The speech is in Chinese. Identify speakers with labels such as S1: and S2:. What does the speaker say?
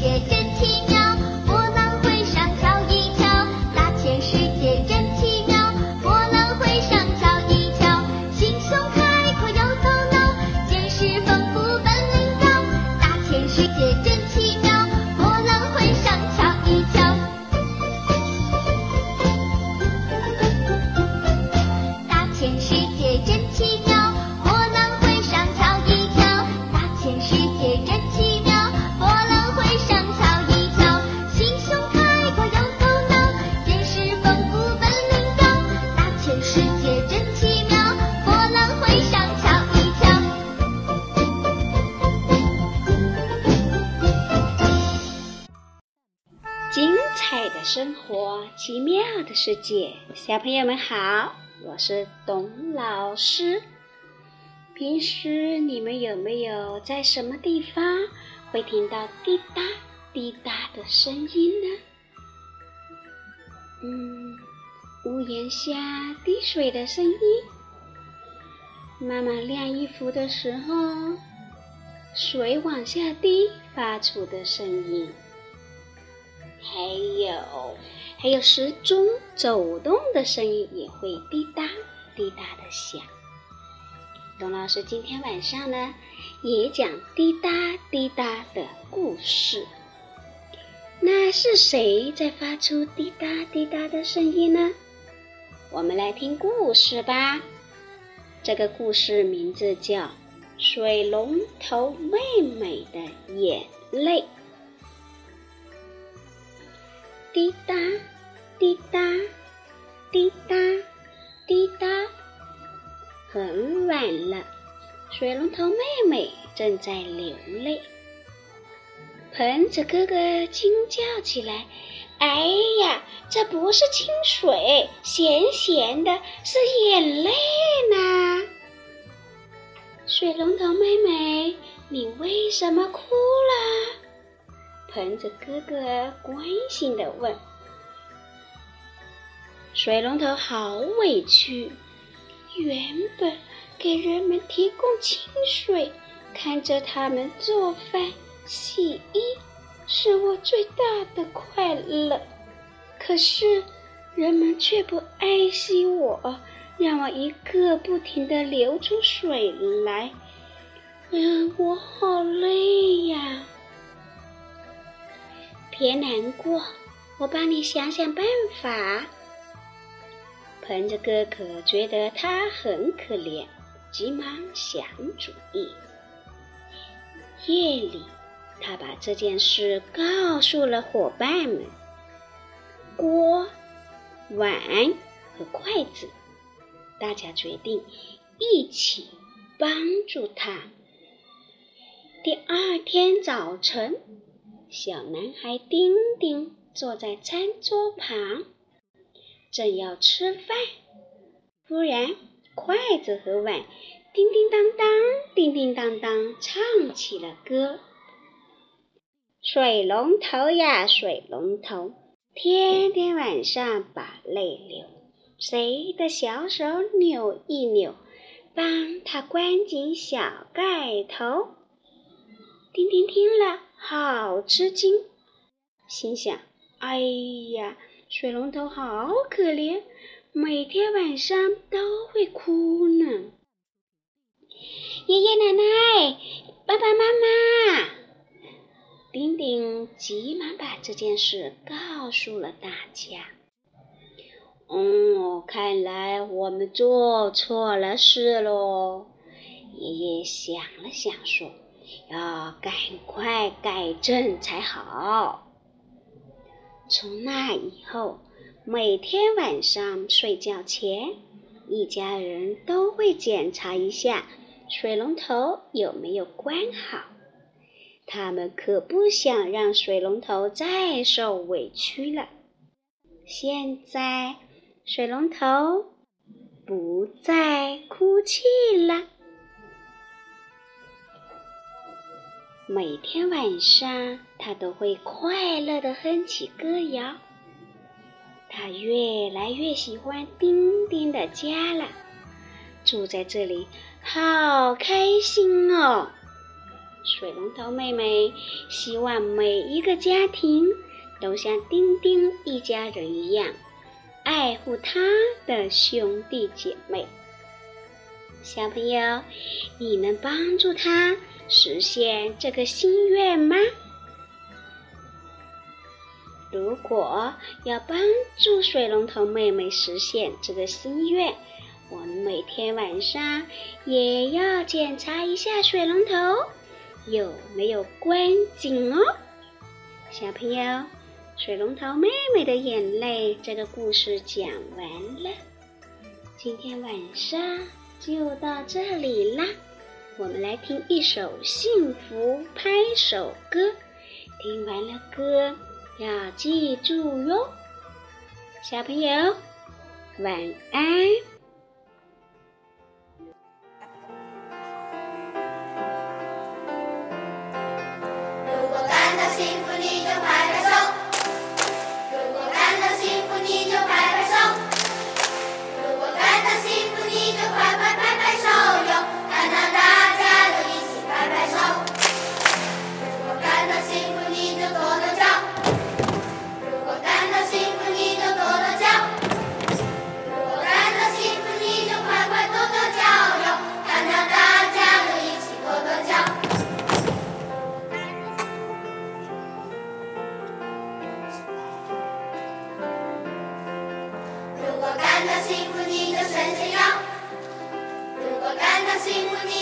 S1: 界真
S2: 的生活，奇妙的世界，小朋友们好，我是董老师。平时你们有没有在什么地方会听到滴答滴答的声音呢？嗯，屋檐下滴水的声音，妈妈晾衣服的时候，水往下滴发出的声音。还有，还有时钟走动的声音也会滴答滴答的响。董老师今天晚上呢，也讲滴答滴答的故事。那是谁在发出滴答滴答的声音呢？我们来听故事吧。这个故事名字叫《水龙头妹妹的眼泪》。滴答，滴答，滴答，滴答。很晚了，水龙头妹妹正在流泪。盆子哥哥惊叫起来：“哎呀，这不是清水，咸咸的，是眼泪呢！”水龙头妹妹，你为什么哭了？盆子哥哥关心地问：“水龙头好委屈，原本给人们提供清水，看着他们做饭、洗衣，是我最大的快乐。可是人们却不爱惜我，让我一个不停地流出水来，嗯，我好累呀。”别难过，我帮你想想办法。盆子哥哥觉得他很可怜，急忙想主意。夜里，他把这件事告诉了伙伴们。锅、碗和筷子，大家决定一起帮助他。第二天早晨。小男孩丁丁坐在餐桌旁，正要吃饭，忽然筷子和碗叮叮当当、叮叮当当唱起了歌：“水龙头呀，水龙头，天天晚上把泪流，谁的小手扭一扭，帮他关紧小盖头。”丁丁听了。好吃惊，心想：“哎呀，水龙头好可怜，每天晚上都会哭呢。”爷爷奶奶、爸爸妈妈，丁丁急忙把这件事告诉了大家。哦，看来我们做错了事喽。爷爷想了想说。要赶快改正才好。从那以后，每天晚上睡觉前，一家人都会检查一下水龙头有没有关好。他们可不想让水龙头再受委屈了。现在，水龙头不再哭泣了。每天晚上，他都会快乐地哼起歌谣。他越来越喜欢丁丁的家了，住在这里好开心哦！水龙头妹妹希望每一个家庭都像丁丁一家人一样，爱护他的兄弟姐妹。小朋友，你能帮助他实现这个心愿吗？如果要帮助水龙头妹妹实现这个心愿，我们每天晚上也要检查一下水龙头有没有关紧哦。小朋友，水龙头妹妹的眼泪这个故事讲完了，今天晚上就到这里啦。我们来听一首幸福拍手歌，听完了歌。要记住哟，小朋友，晚安。
S3: 如果感到幸福，你就拍拍手果感到